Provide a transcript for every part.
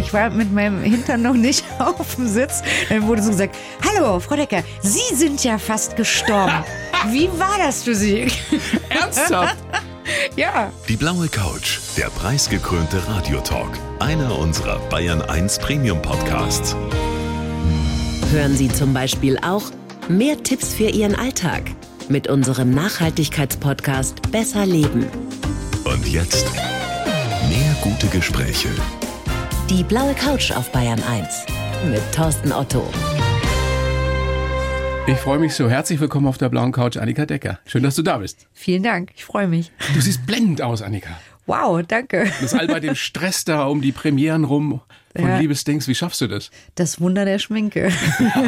ich war mit meinem Hintern noch nicht auf dem Sitz. Dann wurde so gesagt, hallo, Frau Decker, Sie sind ja fast gestorben. Wie war das für Sie? Ernsthaft? ja. Die blaue Couch, der preisgekrönte Radiotalk. Einer unserer Bayern 1 Premium Podcasts. Hören Sie zum Beispiel auch mehr Tipps für Ihren Alltag mit unserem Nachhaltigkeitspodcast Besser Leben. Und jetzt mehr gute Gespräche. Die blaue Couch auf Bayern 1 mit Thorsten Otto. Ich freue mich so. Herzlich willkommen auf der blauen Couch, Annika Decker. Schön, dass du da bist. Vielen Dank, ich freue mich. Du siehst blendend aus, Annika. Wow, danke. Das all bei dem Stress da um die Premieren rum von Ja. Liebesdings. Wie schaffst du das? Das Wunder der Schminke.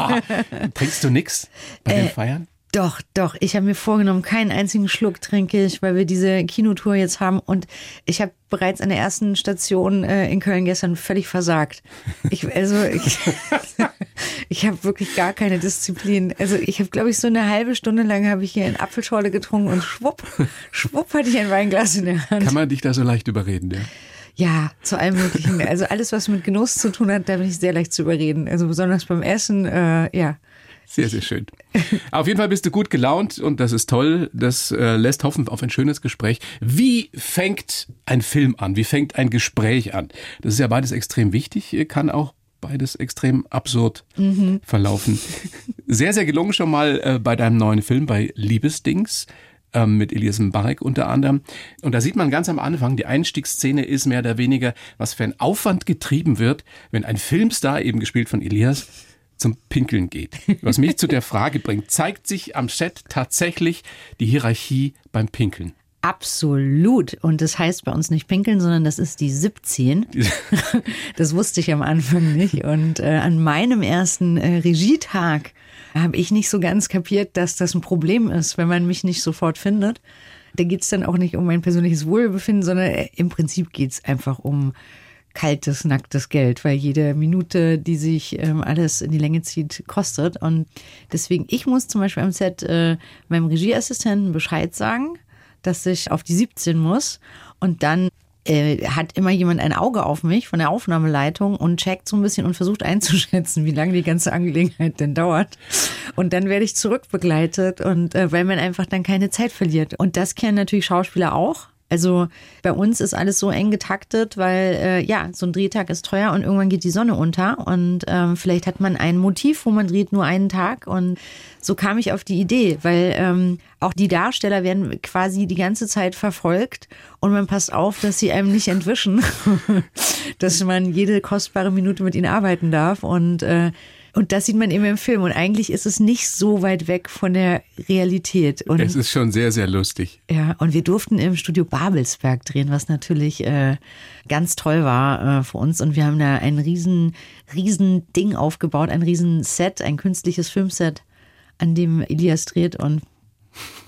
Trinkst du nix bei den Feiern? Doch, doch. Ich habe mir vorgenommen, keinen einzigen Schluck trinke ich, weil wir diese Kinotour jetzt haben. Und ich habe bereits an der ersten Station äh, in Köln gestern völlig versagt. Ich, also ich, ich habe wirklich gar keine Disziplin. Also ich habe, glaube ich, so eine halbe Stunde lang habe ich hier eine Apfelschorle getrunken und schwupp, schwupp hatte ich ein Weinglas in der Hand. Kann man dich da so leicht überreden, ja? Ja, zu allem Möglichen. Also alles, was mit Genuss zu tun hat, da bin ich sehr leicht zu überreden. Also besonders beim Essen, äh, ja. Sehr, sehr schön. Auf jeden Fall bist du gut gelaunt und das ist toll. Das äh, lässt hoffen auf ein schönes Gespräch. Wie fängt ein Film an? Wie fängt ein Gespräch an? Das ist ja beides extrem wichtig, kann auch beides extrem absurd verlaufen. Sehr, sehr gelungen schon mal äh, bei deinem neuen Film, bei Liebesdings ähm, mit Elias Mbarek unter anderem. Und da sieht man ganz am Anfang, die Einstiegsszene ist mehr oder weniger, was für ein Aufwand getrieben wird, wenn ein Filmstar, eben gespielt von Elias, zum Pinkeln geht. Was mich zu der Frage bringt, zeigt sich am Set tatsächlich die Hierarchie beim Pinkeln? Absolut. Und das heißt bei uns nicht pinkeln, sondern das ist die 17. Das wusste ich am Anfang nicht. Und äh, an meinem ersten äh, Regietag habe ich nicht so ganz kapiert, dass das ein Problem ist, wenn man mich nicht sofort findet. Da geht es dann auch nicht um mein persönliches Wohlbefinden, sondern äh, im Prinzip geht es einfach um kaltes, nacktes Geld, weil jede Minute, die sich ähm, alles in die Länge zieht, kostet. Und deswegen, ich muss zum Beispiel am Set äh, meinem Regieassistenten Bescheid sagen, dass ich auf die 17 muss. Und dann äh, hat immer jemand ein Auge auf mich von der Aufnahmeleitung und checkt so ein bisschen und versucht einzuschätzen, wie lange die ganze Angelegenheit denn dauert. Und dann werde ich zurückbegleitet und äh, weil man einfach dann keine Zeit verliert. Und das kennen natürlich Schauspieler auch. Also bei uns ist alles so eng getaktet, weil äh, ja, so ein Drehtag ist teuer und irgendwann geht die Sonne unter und ähm, vielleicht hat man ein Motiv, wo man dreht nur einen Tag und so kam ich auf die Idee, weil ähm, auch die Darsteller werden quasi die ganze Zeit verfolgt und man passt auf, dass sie einem nicht entwischen, dass man jede kostbare Minute mit ihnen arbeiten darf und äh, und das sieht man eben im Film. Und eigentlich ist es nicht so weit weg von der Realität. Und Es ist schon sehr, sehr lustig. ja, und wir durften im Studio Babelsberg drehen, was natürlich äh, ganz toll war äh, für uns. Und wir haben da ein riesen, riesen Ding aufgebaut, ein riesen Set, ein künstliches Filmset, an dem Elias dreht. Und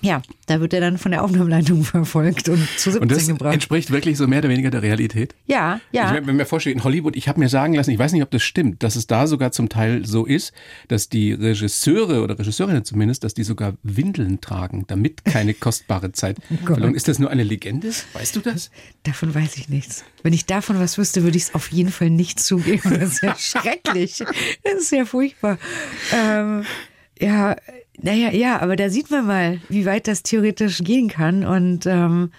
ja, da wird er dann von der Aufnahmeleitung verfolgt und zu 17 Und das gebracht. entspricht wirklich so mehr oder weniger der Realität. Ja, ja. Ich, wenn mir vorstelle, in Hollywood, ich habe mir sagen lassen, ich weiß nicht, ob das stimmt, dass es da sogar zum Teil so ist, dass die Regisseure oder Regisseurinnen zumindest, dass die sogar Windeln tragen, damit keine kostbare Zeit Gott. verloren. Ist das nur eine Legende? Weißt du das? Davon weiß ich nichts. Wenn ich davon was wüsste, würde ich es auf jeden Fall nicht zugeben. Das ist ja schrecklich. Das ist ja furchtbar. Ähm, ja, naja, ja, aber da sieht man mal, wie weit das theoretisch gehen kann. Und ähm,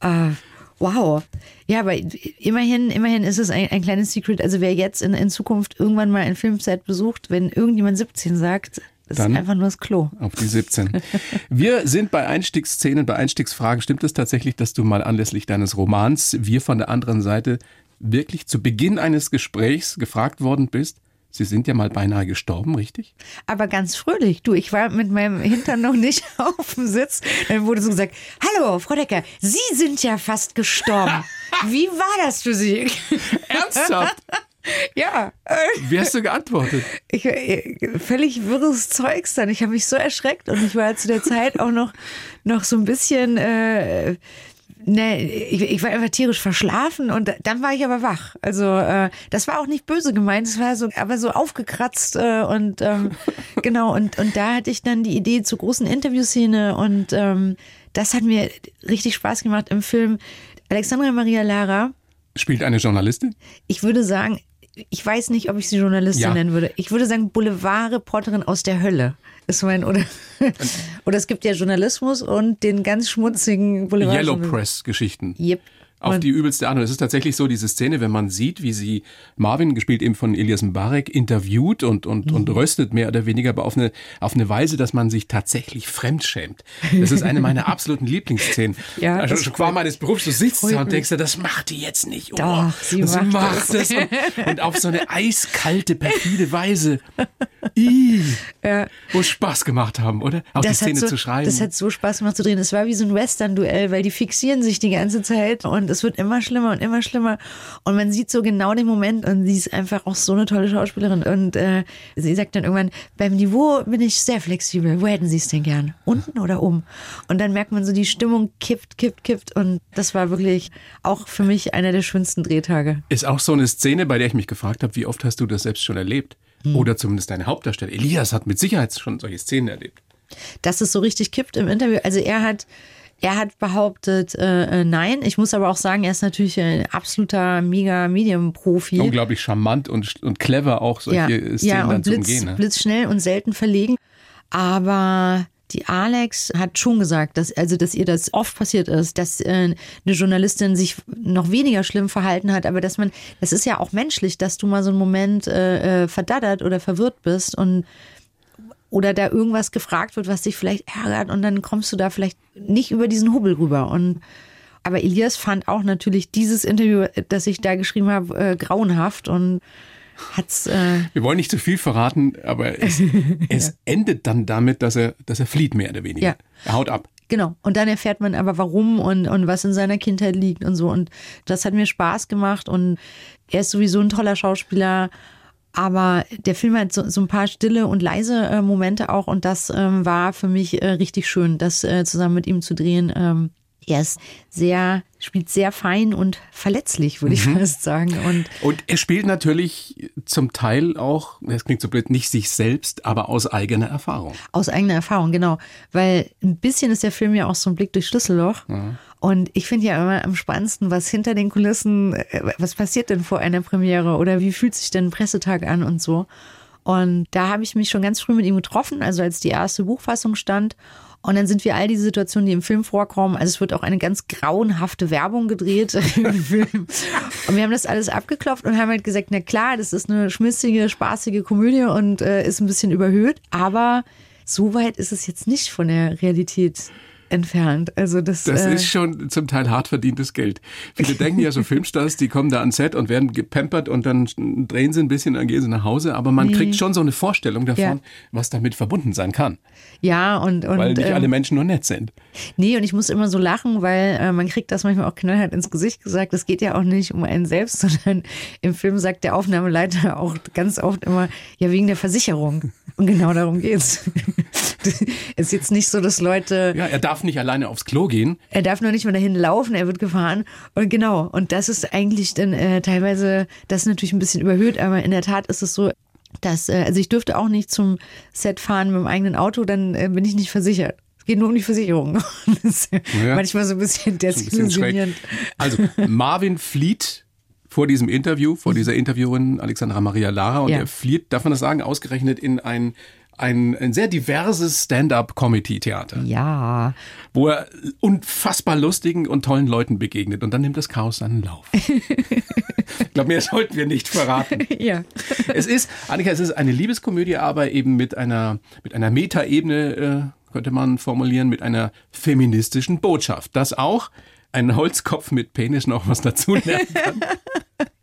äh, wow. Ja, aber immerhin, immerhin ist es ein, ein kleines Secret. Also wer jetzt in, in Zukunft irgendwann mal ein Filmset besucht, wenn irgendjemand 17 sagt, das Dann- ist einfach nur das Klo. Auf die 17. Wir sind bei Einstiegsszenen, bei Einstiegsfragen. Stimmt es tatsächlich, dass du mal anlässlich deines Romans Wir von der anderen Seite wirklich zu Beginn eines Gesprächs gefragt worden bist? Sie sind ja mal beinahe gestorben, richtig? aber ganz fröhlich. Du, ich war mit meinem Hintern noch nicht auf dem Sitz. Dann wurde so gesagt, hallo, Frau Decker, Sie sind ja fast gestorben. Wie war das für Sie? Ernsthaft? Ja, Wie hast du geantwortet? ich, völlig wirres Zeugs dann. Ich habe mich so erschreckt und ich war zu der Zeit auch noch, noch so ein bisschen, äh, ne, ich, ich war einfach tierisch verschlafen und dann war ich aber wach. Also äh, das war auch nicht böse gemeint, es war so, aber so aufgekratzt äh, und ähm, genau und und da hatte ich dann die Idee zur großen Interviewszene und ähm, das hat mir richtig Spaß gemacht im Film. Alexandra Maria Lara Spielt eine Journalistin? Ich würde sagen, ich weiß nicht, ob ich sie Journalistin Ja. nennen würde. Ich würde sagen Boulevardreporterin aus der Hölle. Ist mein, oder, oder es gibt ja Journalismus und den ganz schmutzigen Boulevard. Yellow Press-Geschichten. Yep. Auf Und- die übelste Art. Und es ist tatsächlich so, diese Szene, wenn man sieht, wie sie Marvin, gespielt eben von Elias Mbarek, interviewt und, und, und Mhm. röstet mehr oder weniger, aber auf eine, auf eine Weise, dass man sich tatsächlich fremdschämt. Das ist eine meiner absoluten Lieblingsszenen. Ja, also das schon qua meines Berufs, du sitzt da und denkst dir, das macht die jetzt nicht. Oh, Doch, sie und macht es. Und, und auf so eine eiskalte, perfide Weise. Ih, Muss Spaß gemacht haben, oder? Auch die Szene so, zu schreiben. Das hat so Spaß gemacht zu drehen. Es war wie so ein Western-Duell, weil die fixieren sich die ganze Zeit und es wird immer schlimmer und immer schlimmer. Und man sieht so genau den Moment und sie ist einfach auch so eine tolle Schauspielerin. Und äh, sie sagt dann irgendwann, beim Niveau bin ich sehr flexibel. Wo hätten Sie es denn gern? Unten oder oben? Und dann merkt man so, die Stimmung kippt, kippt, kippt. Und das war wirklich auch für mich einer der schönsten Drehtage. Ist auch so eine Szene, bei der ich mich gefragt habe, wie oft hast du das selbst schon erlebt? Hm. Oder zumindest deine Hauptdarsteller. Elias hat mit Sicherheit schon solche Szenen erlebt. dass es so richtig kippt im Interview. Also er hat, er hat behauptet, äh, äh, nein. Ich muss aber auch sagen, er ist natürlich ein absoluter mega Medium-Profi. Unglaublich charmant und, und clever auch solche ja, Szenen ja, dann und zu blitz, umgehen. Ne? blitzschnell und selten verlegen. Aber die Alex hat schon gesagt, dass, also, dass ihr das oft passiert ist, dass äh, eine Journalistin sich noch weniger schlimm verhalten hat, aber dass man, das ist ja auch menschlich, dass du mal so einen Moment äh, äh, verdattert oder verwirrt bist und oder da irgendwas gefragt wird, was dich vielleicht ärgert und dann kommst du da vielleicht nicht über diesen Hubbel rüber. Und aber Elias fand auch natürlich dieses Interview, das ich da geschrieben habe, äh, grauenhaft und hat's äh, Wir wollen nicht zu viel verraten, aber es, es endet dann damit, dass er, dass er flieht, mehr oder weniger. Ja. Er haut ab. Genau. Und dann erfährt man aber warum und, und was in seiner Kindheit liegt und so. Und das hat mir Spaß gemacht und er ist sowieso ein toller Schauspieler. Aber der Film hat so, so ein paar stille und leise äh, Momente auch und das ähm, war für mich äh, richtig schön, das äh, zusammen mit ihm zu drehen. Ähm, er ist sehr, spielt sehr fein und verletzlich, würde ich fast sagen. Und Und er spielt natürlich zum Teil auch, das klingt so blöd, nicht sich selbst, aber aus eigener Erfahrung. Aus eigener Erfahrung, genau. Weil ein bisschen ist der Film ja auch so ein Blick durch Schlüsselloch. Und ich finde ja immer am spannendsten, was hinter den Kulissen, äh, was passiert denn vor einer Premiere oder wie fühlt sich denn ein Pressetag an und so. Und da habe ich mich schon ganz früh mit ihm getroffen, also als die erste Buchfassung stand. Und dann sind wir all diese Situationen, die im Film vorkommen. Also es wird auch eine ganz grauenhafte Werbung gedreht im Film. Und wir haben das alles abgeklopft und haben halt gesagt, na klar, das ist eine schmissige, spaßige Komödie und äh, ist ein bisschen überhöht. Aber so weit ist es jetzt nicht von der Realität entfernt. Also das, Das äh, ist schon zum Teil hart verdientes Geld. Viele denken ja so Filmstars, die kommen da ans Set und werden gepampert und dann drehen sie ein bisschen, dann gehen sie nach Hause. Aber man kriegt schon so eine Vorstellung davon, Ja. was damit verbunden sein kann. ja und, und Weil nicht ähm, alle Menschen nur nett sind. Nee, und ich muss immer so lachen, weil äh, man kriegt das manchmal auch knallhart ins Gesicht gesagt. Es geht ja auch nicht um einen selbst, sondern im Film sagt der Aufnahmeleiter auch ganz oft immer, ja, wegen der Versicherung. Und genau darum geht's. Es ist jetzt nicht so, dass Leute, Ja, er darf nicht alleine aufs Klo gehen. er darf nur nicht mehr dahin laufen, er wird gefahren. Und genau, und das ist eigentlich dann äh, teilweise, das ist natürlich ein bisschen überhöht, aber in der Tat ist es so, dass, äh, also ich dürfte auch nicht zum Set fahren mit dem eigenen Auto, dann äh, bin ich nicht versichert. Es geht nur um die Versicherung. Das ist Ja. manchmal so ein bisschen desillusionierend. Also, Marvin flieht vor diesem Interview, vor dieser Interviewerin Alexandra Maria Lara und Ja. er flieht, darf man das sagen, ausgerechnet in ein, ein, ein sehr diverses Stand-up-Comedy-Theater, Ja, wo er unfassbar lustigen und tollen Leuten begegnet und dann nimmt das Chaos seinen Lauf. ich glaube, mehr sollten wir nicht verraten. ja. Es ist, Annika, es ist eine Liebeskomödie, aber eben mit einer, mit einer Metaebene, äh, könnte man formulieren, mit einer feministischen Botschaft. Dass auch ein Holzkopf mit Penis noch was dazu lernen kann.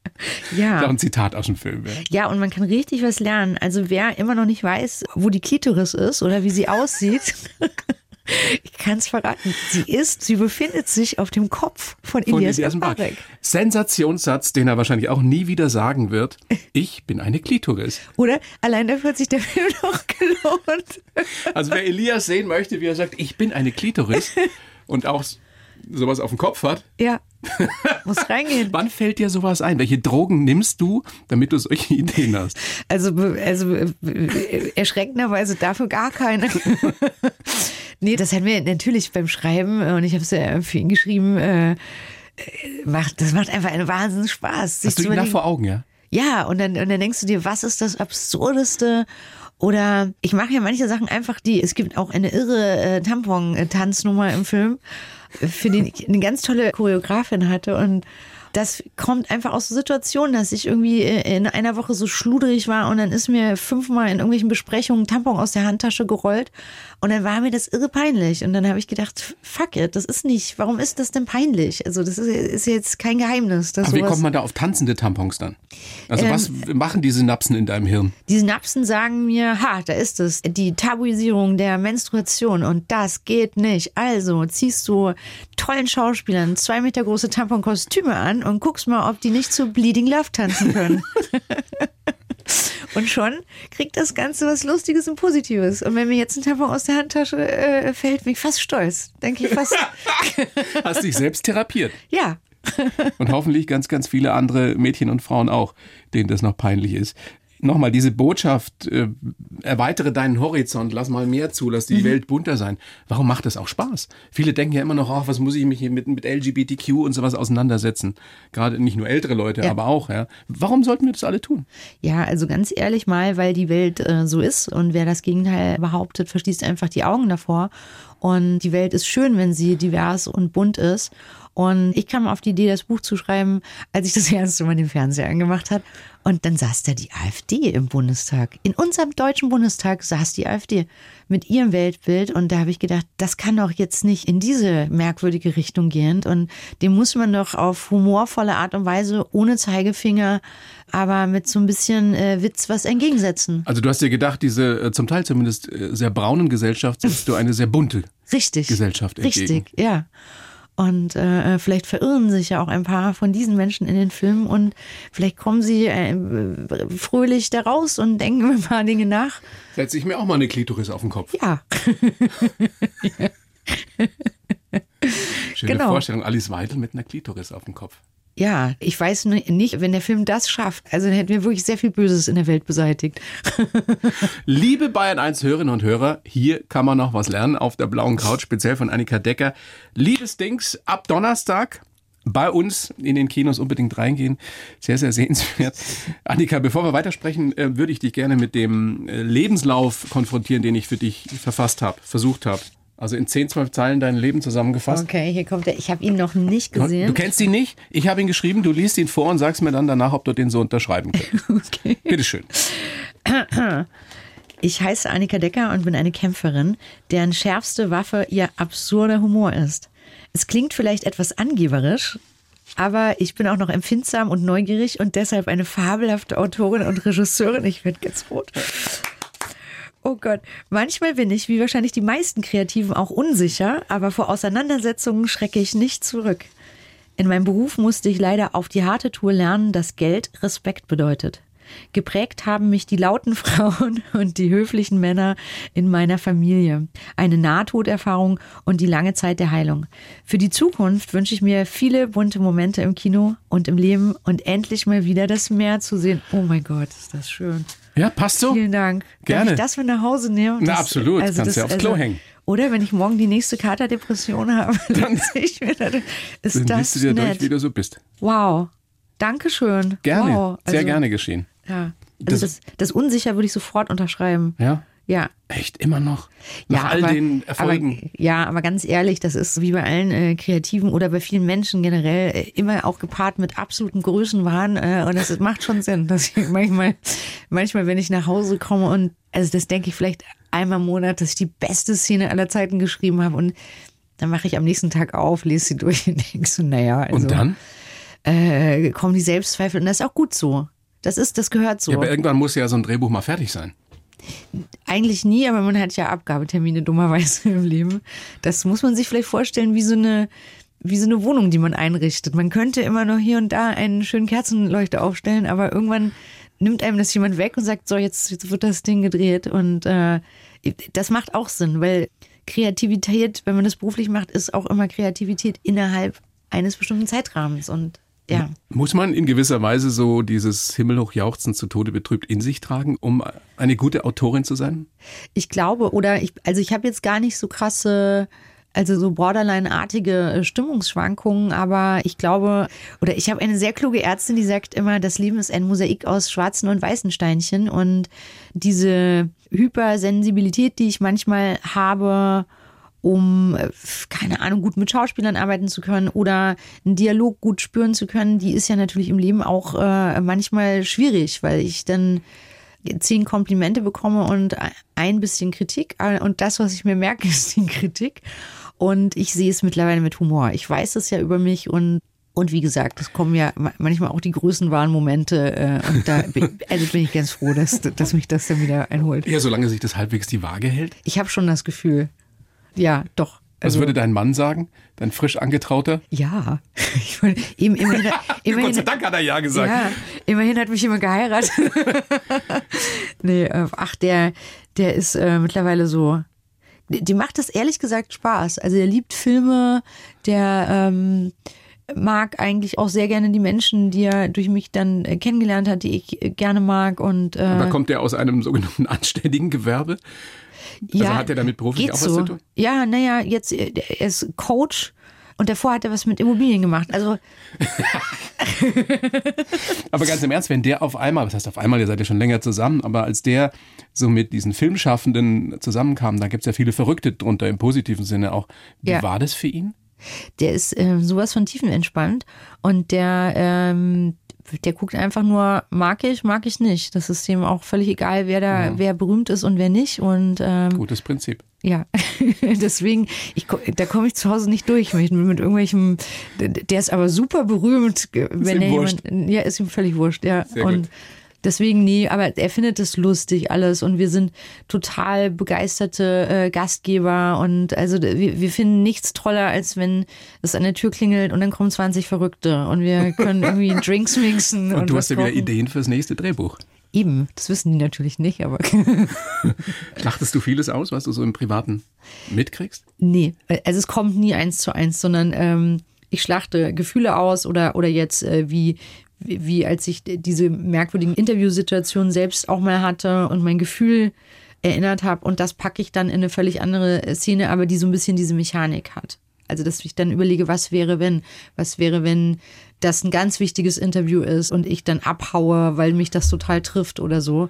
Ist auch Ja. ein Zitat aus dem Film. Ja. ja, und man kann richtig was lernen. Also wer immer noch nicht weiß, wo die Klitoris ist oder wie sie aussieht, ich kann es verraten. Sie ist, sie befindet sich auf dem Kopf von Von Elias. Mbarek. Sensationssatz, den er wahrscheinlich auch nie wieder sagen wird. Ich bin eine Klitoris. Oder? Allein dafür hat sich der Film doch gelohnt. Also wer Elias sehen möchte, wie er sagt, ich bin eine Klitoris und auch sowas auf dem Kopf hat, Ja. Muss reingehen. wann fällt dir sowas ein? Welche Drogen nimmst du, damit du solche Ideen hast? Also, also äh, erschreckenderweise dafür gar keine. nee, das hat mir natürlich beim Schreiben, äh, und ich habe es ja für ihn geschrieben, äh, macht, das macht einfach einen Wahnsinns Spaß. Hast du ihn nach vor Augen, ja? Ja, und dann, und dann denkst du dir, was ist das Absurdeste? Oder ich mache ja manche Sachen einfach, die, es gibt auch eine irre äh, Tampon-Tanznummer im Film, äh, für den ich eine ganz tolle Choreografin hatte und das kommt einfach aus so Situationen, dass ich irgendwie äh, in einer Woche so schludrig war und dann ist mir fünfmal in irgendwelchen Besprechungen ein Tampon aus der Handtasche gerollt und dann war mir das irre peinlich und dann habe ich gedacht, fuck it, das ist nicht, warum ist das denn peinlich? Also das ist, ist jetzt kein Geheimnis. Aber wie kommt man da auf tanzende Tampons dann? Also Ähm, was machen die Synapsen in deinem Hirn? Die Synapsen sagen mir, ha, da ist es, die Tabuisierung der Menstruation und das geht nicht. Also ziehst du tollen Schauspielern zwei Meter große Tamponkostüme an und guckst mal, ob die nicht zu Bleeding Love tanzen können. Und schon kriegt das Ganze was Lustiges und Positives. Und wenn mir jetzt ein Tampon aus der Handtasche äh, fällt, bin ich fast stolz. Denke ich fast, Hast dich selbst therapiert. ja. Und hoffentlich ganz, ganz viele andere Mädchen und Frauen auch, denen das noch peinlich ist. Nochmal diese Botschaft, äh, erweitere deinen Horizont, lass mal mehr zu, lass die Mhm. Welt bunter sein. Warum macht das auch Spaß? Viele denken ja immer noch, ach, was muss ich mich hier mit, mit LGBTQ und sowas auseinandersetzen? Gerade nicht nur ältere Leute, Ja. aber auch, ja. Warum sollten wir das alle tun? Ja, also ganz ehrlich mal, weil die Welt äh, so ist und wer das Gegenteil behauptet, verschließt einfach die Augen davor. Und die Welt ist schön, wenn sie divers und bunt ist. Und ich kam auf die Idee, das Buch zu schreiben, als ich das erste Mal den Fernseher angemacht hat. Und dann saß da die AfD im Bundestag. In unserem deutschen Bundestag saß die AfD mit ihrem Weltbild. Und da habe ich gedacht, das kann doch jetzt nicht in diese merkwürdige Richtung gehen. Und dem muss man doch auf humorvolle Art und Weise, ohne Zeigefinger, aber mit so ein bisschen äh, Witz was entgegensetzen. Also du hast dir gedacht, diese äh, zum Teil zumindest äh, sehr braunen Gesellschaft setzt du eine sehr bunte Richtig. Gesellschaft entgegen. Richtig, ja. Und äh, vielleicht verirren sich ja auch ein paar von diesen Menschen in den Filmen und vielleicht kommen sie äh, fröhlich da raus und denken über ein paar Dinge nach. Setze ich mir auch mal eine Klitoris auf den Kopf. Ja, Schöne genau. Vorstellung, Alice Weidel mit einer Klitoris auf dem Kopf. Ja, ich weiß nicht, wenn der Film das schafft, also dann hätten wir wirklich sehr viel Böses in der Welt beseitigt. Liebe Bayern 1 Hörerinnen und Hörer, hier kann man noch was lernen auf der blauen Couch, speziell von Annika Decker. Liebes Dings, ab Donnerstag bei uns in den Kinos unbedingt reingehen. Sehr, sehr sehenswert. Annika, bevor wir weitersprechen, äh, würde ich dich gerne mit dem äh, Lebenslauf konfrontieren, den ich für dich verfasst habe, versucht habe. Also in 10, 12 Zeilen dein Leben zusammengefasst. Okay, hier kommt er. Ich habe ihn noch nicht gesehen. Du kennst ihn nicht? Ich habe ihn geschrieben, du liest ihn vor und sagst mir dann danach, ob du den so unterschreiben kannst. Okay. Bitteschön. Ich heiße Annika Decker und bin eine Kämpferin, deren schärfste Waffe ihr absurder Humor ist. Es klingt vielleicht etwas angeberisch, aber ich bin auch noch empfindsam und neugierig und deshalb eine fabelhafte Autorin und Regisseurin. Ich werde ganz rot. Oh Gott, manchmal bin ich, wie wahrscheinlich die meisten Kreativen, auch unsicher, aber vor Auseinandersetzungen schrecke ich nicht zurück. In meinem Beruf musste ich leider auf die harte Tour lernen, dass Geld Respekt bedeutet. Geprägt haben mich die lauten Frauen und die höflichen Männer in meiner Familie. Eine Nahtoderfahrung und die lange Zeit der Heilung. Für die Zukunft wünsche ich mir viele bunte Momente im Kino und im Leben und endlich mal wieder das Meer zu sehen. Oh mein Gott, ist das schön. Ja, passt so? Vielen Dank. Gerne. Darf ich das mit nach Hause nehmen? Na, Das- absolut. Kannst ja aufs Klo hängen. Oder wenn ich morgen die nächste Katerdepression habe, dann sehe ich mir das. Ist Dann das liest du dir durch, nett? wie du so bist. Wow. Dankeschön. Gerne. Wow. Sehr Also, gerne geschehen. Ja. Also Das- das, das, Unsicher würde ich sofort unterschreiben. Ja? Ja. Echt immer noch? Ja, Nach all aber, den Erfolgen. Aber, ja, aber ganz ehrlich, das ist wie bei allen äh, Kreativen oder bei vielen Menschen generell äh, immer auch gepaart mit absolutem Größenwahn. Äh, und das macht schon Sinn, dass ich manchmal, manchmal, wenn ich nach Hause komme und also das denke ich vielleicht einmal im Monat, dass ich die beste Szene aller Zeiten geschrieben habe und dann mache ich am nächsten Tag auf, lese sie durch und denke so, naja, also, Und dann? äh, kommen die Selbstzweifel und das ist auch gut so. Das ist, das gehört so. Ja, aber irgendwann muss ja so ein Drehbuch mal fertig sein. Eigentlich nie, aber man hat ja Abgabetermine dummerweise im Leben. Das muss man sich vielleicht vorstellen wie so eine wie so eine Wohnung, die man einrichtet. Man könnte immer noch hier und da einen schönen Kerzenleuchter aufstellen, aber irgendwann nimmt einem das jemand weg und sagt, so jetzt, jetzt wird das Ding gedreht und äh, das macht auch Sinn, weil Kreativität, wenn man das beruflich macht, ist auch immer Kreativität innerhalb eines bestimmten Zeitrahmens und ja. Muss man in gewisser Weise so dieses Himmelhoch jauchzen zu Tode betrübt in sich tragen, um eine gute Autorin zu sein? Ich glaube, oder ich, also ich habe jetzt gar nicht so krasse Also so borderline-artige äh, Stimmungsschwankungen, aber ich glaube, oder ich habe eine sehr kluge Ärztin, die sagt immer, das Leben ist ein Mosaik aus schwarzen und weißen Steinchen und diese Hypersensibilität, die ich manchmal habe, um, äh, keine Ahnung, gut mit Schauspielern arbeiten zu können oder einen Dialog gut spüren zu können, die ist ja natürlich im Leben auch äh, manchmal schwierig, weil ich dann zehn Komplimente bekomme und ein bisschen Kritik. Und das, was ich mir merke, ist die Kritik. Und ich sehe es mittlerweile mit Humor. Ich weiß es ja über mich und und wie gesagt, es kommen ja manchmal auch die größenwahren Momente. Äh, und da bin, also bin ich ganz froh, dass, dass mich das dann wieder einholt. Ja, solange sich das halbwegs die Waage hält. Ich habe schon das Gefühl. Ja, doch. Also, Was würde dein Mann sagen? Dein frisch angetrauter? Ja. Ich meine, eben, immerhin, immerhin, Gott sei Dank hat er ja gesagt. Ja, immerhin hat mich jemand geheiratet. nee, äh, ach, der, der ist äh, mittlerweile so die macht das ehrlich gesagt Spaß. Also er liebt Filme, der ähm, mag eigentlich auch sehr gerne die Menschen, die er durch mich dann äh, kennengelernt hat, die ich äh, gerne mag. Und, äh, Aber kommt er aus einem sogenannten anständigen Gewerbe? Also ja, hat er damit beruflich auch so. was zu tun? Ja, naja, jetzt äh, er ist Coach und davor hat er was mit Immobilien gemacht. Also. aber ganz im Ernst, wenn der auf einmal, was heißt auf einmal, ihr seid ja schon länger zusammen, aber als der so mit diesen Filmschaffenden zusammenkam, da gibt es ja viele Verrückte drunter im positiven Sinne auch. Wie ja. war das für ihn? Der ist äh, sowas von tiefenentspannt und der, ähm, der guckt einfach nur, mag ich, mag ich nicht. Das ist ihm auch völlig egal, wer da, ja. wer berühmt ist und wer nicht. Und ähm, gutes Prinzip. Ja, deswegen, ich, da komme ich zu Hause nicht durch mit, mit irgendwelchem, der ist aber super berühmt, wenn er jemand, ja, ist ihm völlig wurscht, ja. Sehr und gut. Deswegen nie, aber er findet es lustig alles und wir sind total begeisterte äh, Gastgeber und also wir, wir finden nichts toller, als wenn es an der Tür klingelt und dann kommen 20 Verrückte und wir können irgendwie Drinks mixen. Und, und du hast ja wieder Ideen fürs nächste Drehbuch. Eben, das wissen die natürlich nicht, aber. Schlachtest du vieles aus, was du so im Privaten mitkriegst? Nee, also es kommt nie eins zu eins, sondern ähm, ich schlachte Gefühle aus oder, oder jetzt äh, wie, wie, wie als ich diese merkwürdigen Interviewsituationen selbst auch mal hatte und mein Gefühl erinnert habe und das packe ich dann in eine völlig andere Szene, aber die so ein bisschen diese Mechanik hat. Also, dass ich dann überlege, was wäre, wenn, was wäre, wenn das ein ganz wichtiges Interview ist und ich dann abhaue, weil mich das total trifft oder so.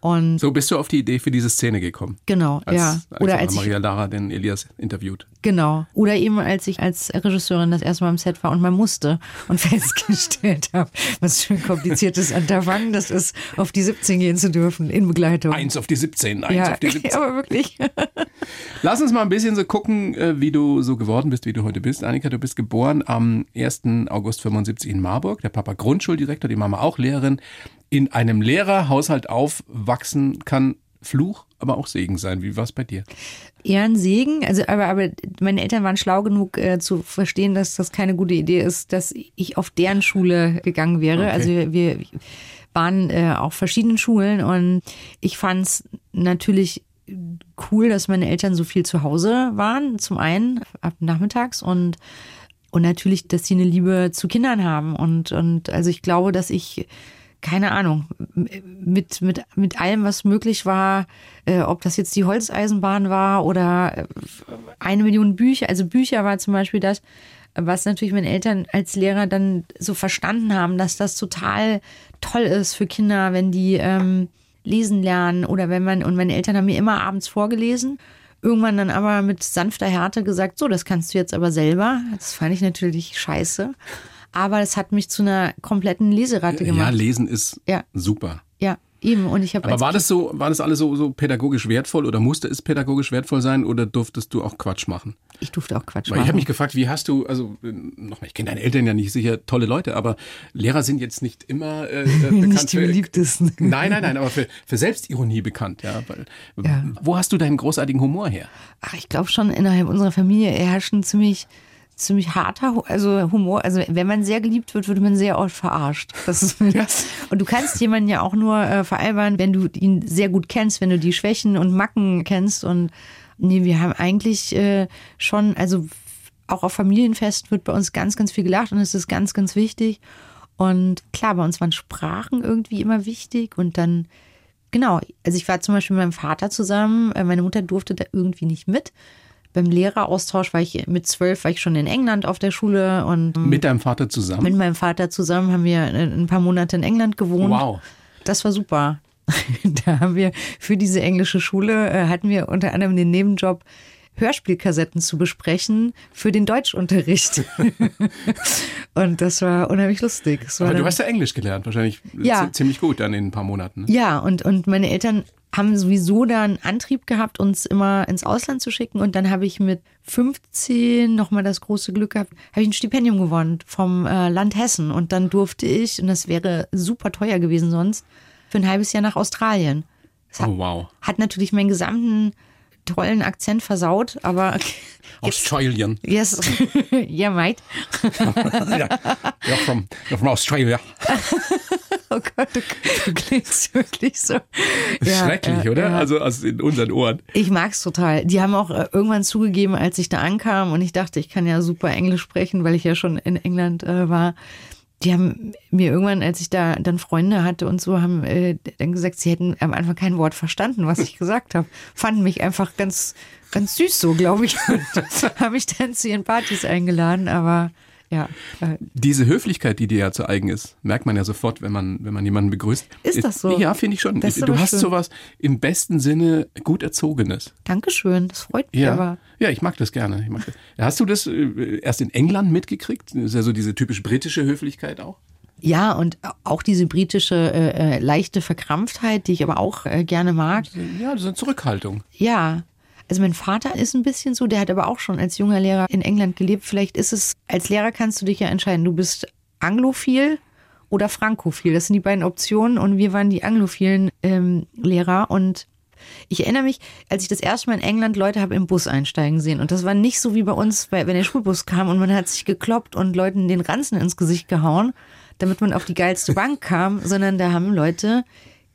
Und so bist du auf die Idee für diese Szene gekommen. Genau, als, ja. Als Oder als Maria Lara den Elias interviewt. Genau. Oder eben als ich als Regisseurin das erste Mal im Set war und man musste und festgestellt habe, was für ein kompliziertes Unterfangen das ist, auf die 17 gehen zu dürfen in Begleitung. Eins auf die 17, eins ja, auf die 17. aber wirklich. Lass uns mal ein bisschen so gucken, äh, wie du so geworden bist, wie du heute bist. Annika, du bist geboren am 1. August 75 in Marburg. Der Papa Grundschuldirektor, die Mama auch Lehrerin in einem Lehrerhaushalt aufwachsen kann Fluch, aber auch Segen sein. Wie war es bei dir? Eher ein Segen. Also, aber, aber meine Eltern waren schlau genug äh, zu verstehen, dass das keine gute Idee ist, dass ich auf deren Schule gegangen wäre. Okay. Also wir, wir waren äh, auf verschiedenen Schulen und ich fand es natürlich cool, dass meine Eltern so viel zu Hause waren. Zum einen ab nachmittags und und natürlich, dass sie eine Liebe zu Kindern haben und und also ich glaube, dass ich keine Ahnung, mit, mit, mit allem, was möglich war, äh, ob das jetzt die Holzeisenbahn war oder äh, eine Million Bücher. Also Bücher war zum Beispiel das, was natürlich meine Eltern als Lehrer dann so verstanden haben, dass das total toll ist für Kinder, wenn die ähm, lesen lernen oder wenn man, und meine Eltern haben mir immer abends vorgelesen. Irgendwann dann aber mit sanfter Härte gesagt, so, das kannst du jetzt aber selber. Das fand ich natürlich scheiße aber es hat mich zu einer kompletten Leseratte gemacht. Ja, lesen ist ja. super. Ja, eben. Und ich habe. Aber war das so, war das alles so, so pädagogisch wertvoll oder musste es pädagogisch wertvoll sein oder durftest du auch Quatsch machen? Ich durfte auch Quatsch Weil machen. Ich habe mich gefragt, wie hast du, also nochmal, ich kenne deine Eltern ja nicht sicher tolle Leute, aber Lehrer sind jetzt nicht immer äh, äh bekannt nicht die beliebtesten. Nein, nein, nein, aber für, für Selbstironie bekannt, ja. Weil, ja. Wo hast du deinen großartigen Humor her? Ach, ich glaube schon innerhalb unserer Familie herrschen ziemlich ziemlich harter, also Humor. Also wenn man sehr geliebt wird, wird man sehr oft verarscht. Das ist, und du kannst jemanden ja auch nur äh, veralbern, wenn du ihn sehr gut kennst, wenn du die Schwächen und Macken kennst. Und nee, wir haben eigentlich äh, schon, also auch auf Familienfest wird bei uns ganz, ganz viel gelacht und es ist ganz, ganz wichtig. Und klar, bei uns waren Sprachen irgendwie immer wichtig und dann Genau, also ich war zum Beispiel mit meinem Vater zusammen, äh, meine Mutter durfte da irgendwie nicht mit beim Lehreraustausch war ich mit zwölf, war ich schon in England auf der Schule und Mit deinem Vater zusammen? mit meinem Vater zusammen haben wir äh, ein paar Monate in England gewohnt. Wow. Das war super. da haben wir für diese englische Schule äh, hatten wir unter anderem den Nebenjob Hörspielkassetten zu besprechen für den Deutschunterricht. und das war unheimlich lustig. War Aber du hast ja Englisch gelernt, wahrscheinlich Ja. zi- ziemlich gut dann in ein paar Monaten. ne? Ja, und, und meine Eltern haben sowieso da einen Antrieb gehabt, uns immer ins Ausland zu schicken. Und dann habe ich mit 15 nochmal das große Glück gehabt, habe ich ein Stipendium gewonnen vom äh, Land Hessen. Und dann durfte ich, und das wäre super teuer gewesen sonst, für ein halbes Jahr nach Australien. Das hat, Oh wow. hat natürlich meinen gesamten tollen Akzent versaut, aber Australian. yes, yeah, mate. you're from, you're from Australia. Oh Gott, du, du klingst wirklich so. Ja, Schrecklich, ja, oder? ja. Also aus in unseren Ohren. Ich mag's total. Die haben auch äh, irgendwann zugegeben, als ich da ankam und ich dachte, ich kann ja super Englisch sprechen, weil ich ja schon in England äh, war. Die haben mir irgendwann, als ich da dann Freunde hatte und so, haben äh, dann gesagt, sie hätten am Anfang kein Wort verstanden, was ich gesagt habe. Fanden mich einfach ganz, ganz süß so, glaube ich. Und haben mich dann zu ihren Partys eingeladen, aber ja. Äh, Diese Höflichkeit, die dir ja zu eigen ist, merkt man ja sofort, wenn man, wenn man jemanden begrüßt. Ist das so? Ja, finde ich schon. Das du hast schön. sowas im besten Sinne gut erzogenes. Dankeschön, das freut mich Ja, aber. ja, ich mag das gerne. Ich mag das. Hast du das äh, erst in England mitgekriegt? Das ist ja so diese typisch britische Höflichkeit auch. Ja, und auch diese britische äh, äh, leichte Verkrampftheit, die ich aber auch äh, gerne mag. Ja, das ist eine Zurückhaltung. Ja. Also mein Vater ist ein bisschen so, der hat aber auch schon als junger Lehrer in England gelebt. Vielleicht ist es, als Lehrer kannst du dich ja entscheiden, du bist anglophil oder frankophil. Das sind die beiden Optionen und wir waren die anglophilen ähm, Lehrer und ich erinnere mich, als ich das erste Mal in England Leute habe im Bus einsteigen sehen. Und das war nicht so wie bei uns, weil, wenn der Schulbus kam und man hat sich gekloppt und Leuten den Ranzen ins Gesicht gehauen, damit man auf die geilste Bank kam, sondern da haben Leute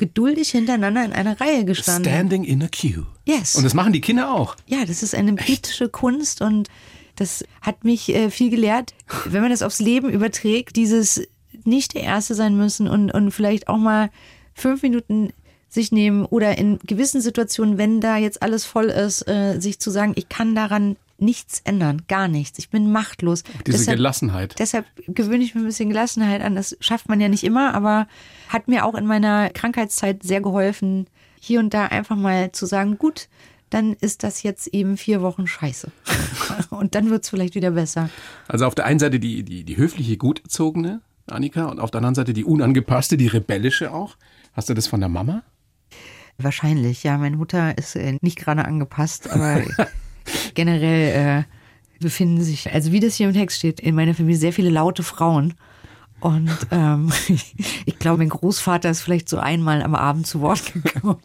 geduldig hintereinander in einer Reihe gestanden. Standing in a queue. Yes. Und das machen die Kinder auch. Ja, das ist eine britische Kunst und das hat mich äh, viel gelehrt. Wenn man das aufs Leben überträgt, dieses nicht der Erste sein müssen und, und vielleicht auch mal fünf Minuten sich nehmen oder in gewissen Situationen, wenn da jetzt alles voll ist, äh, sich zu sagen, ich kann daran nichts ändern, gar nichts. Ich bin machtlos. Diese Gelassenheit. Deshalb gewöhne ich mir ein bisschen Gelassenheit an. Das schafft man ja nicht immer, aber hat mir auch in meiner Krankheitszeit sehr geholfen, hier und da einfach mal zu sagen, gut, dann ist das jetzt eben vier Wochen scheiße. und dann wird es vielleicht wieder besser. Also auf der einen Seite die, die, die höfliche, gut erzogene Annika und auf der anderen Seite die unangepasste, die rebellische auch. Hast du das von der Mama? Wahrscheinlich, ja. Meine Mutter ist äh, nicht gerade angepasst, aber generell äh, befinden sich, also wie das hier im Text steht, in meiner Familie sehr viele laute Frauen. Und ähm, ich glaube, mein Großvater ist vielleicht so einmal am Abend zu Wort gekommen.